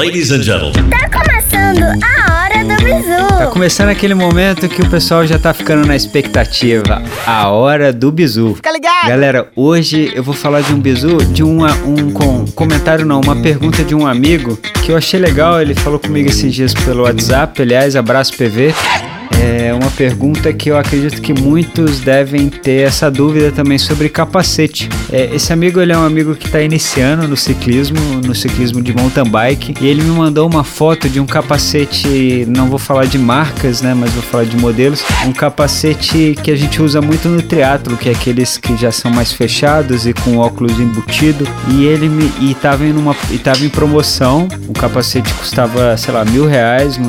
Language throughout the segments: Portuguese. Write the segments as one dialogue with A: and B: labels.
A: Ladies and gentlemen.
B: Tá começando a hora do bizu.
C: Tá começando aquele momento que o pessoal já tá ficando na expectativa. A hora do bizu.
B: Fica ligado.
C: Galera, hoje eu vou falar de um bizu, de uma, um com, comentário não, uma pergunta de um amigo que eu achei legal. Ele falou comigo esses dias pelo WhatsApp. Aliás, abraço PV. É uma pergunta que eu acredito que muitos devem ter essa dúvida também sobre capacete. É, esse amigo ele é um amigo que está iniciando no ciclismo, no ciclismo de mountain bike, e ele me mandou uma foto de um capacete, não vou falar de marcas, né, mas vou falar de modelos, um capacete que a gente usa muito no triatlo, que é aqueles que já são mais fechados e com óculos embutido, e ele me e tava em uma e tava em promoção, o capacete custava, sei lá, mil reais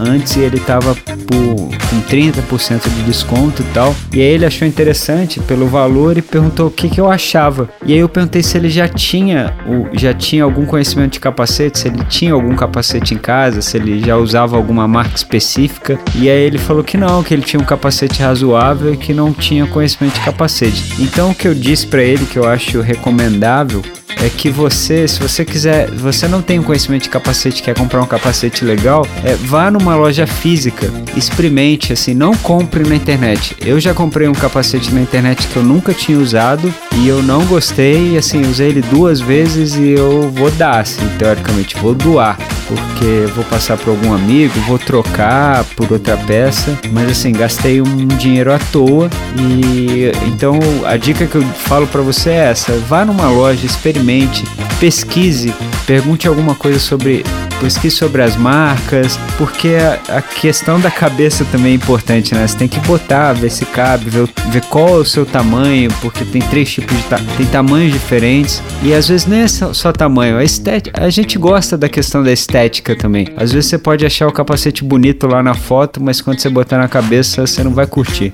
C: antes e ele tava por com 30% de desconto e tal. E aí ele achou interessante pelo valor e perguntou o que, que eu achava. E aí eu perguntei se ele já tinha, já tinha algum conhecimento de capacete, se ele tinha algum capacete em casa, se ele já usava alguma marca específica. E aí ele falou que não, que ele tinha um capacete razoável e que não tinha conhecimento de capacete. Então o que eu disse para ele que eu acho recomendável é que você, se você quiser, você não tem um conhecimento de capacete, quer comprar um capacete legal, é, vá numa loja física, experimente, assim, não compre na internet. Eu já comprei um capacete na internet que eu nunca tinha usado e eu não gostei, assim, usei ele duas vezes e eu vou dar, assim, teoricamente, vou doar porque vou passar para algum amigo, vou trocar por outra peça, mas assim, gastei um dinheiro à toa e então a dica que eu falo para você é essa: vá numa loja, experimente, pesquise, pergunte alguma coisa sobre pesquise sobre as marcas, porque a, questão da cabeça também é importante, né? Você tem que botar, ver se cabe, ver, ver qual é o seu tamanho, porque tem três tipos de ta tem tamanhos diferentes e às vezes nem é só tamanho, a estética, a gente gosta da questão da estética também. Às vezes você pode achar o capacete bonito lá na foto, mas quando você botar na cabeça você não vai curtir.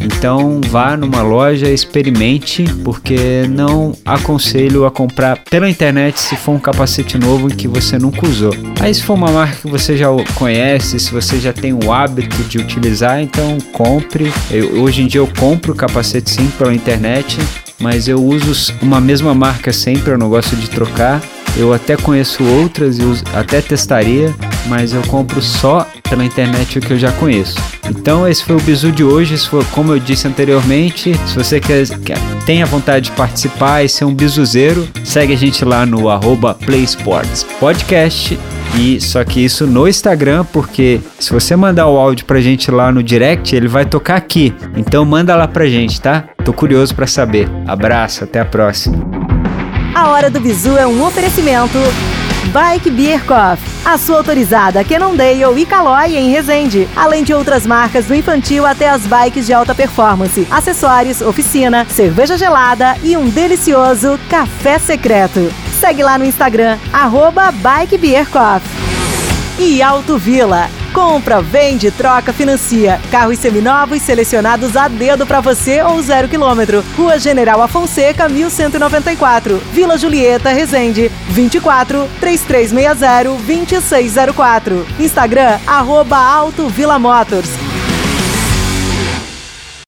C: Então vá numa loja, experimente, porque não aconselho a comprar pela internet se for um capacete novo que você nunca usou. Aí se for uma marca que você já conhece, se você já tem o hábito de utilizar, então compre. Eu, hoje em dia eu compro capacete sim pela internet, mas eu uso uma mesma marca sempre, eu não gosto de trocar. Eu até conheço outras e até testaria, mas eu compro só pela internet o que eu já conheço. Então esse foi o bizu de hoje, foi, como eu disse anteriormente, se você quer, quer tenha vontade de participar e ser um bizuzeiro, segue a gente lá no arroba PlaySports Podcast e só que isso no Instagram, porque se você mandar o áudio pra gente lá no direct, ele vai tocar aqui. Então manda lá pra gente, tá? Tô curioso para saber. Abraço, até a próxima.
D: A Hora do Bizu é um oferecimento Bike Beer Coffee, a sua autorizada Cannondale e Caloi em Resende, além de outras marcas do infantil até as bikes de alta performance, acessórios, oficina, cerveja gelada e um delicioso café secreto. Segue lá no Instagram, arroba Bike Beer Coffee. E Auto Vila Compra, vende, troca, financia. Carros seminovos selecionados a dedo para você ou zero quilômetro. Rua General Afonseca, 1194. Vila Julieta, Resende. 24 3360 2604. Instagram, arroba Auto Vila Motors.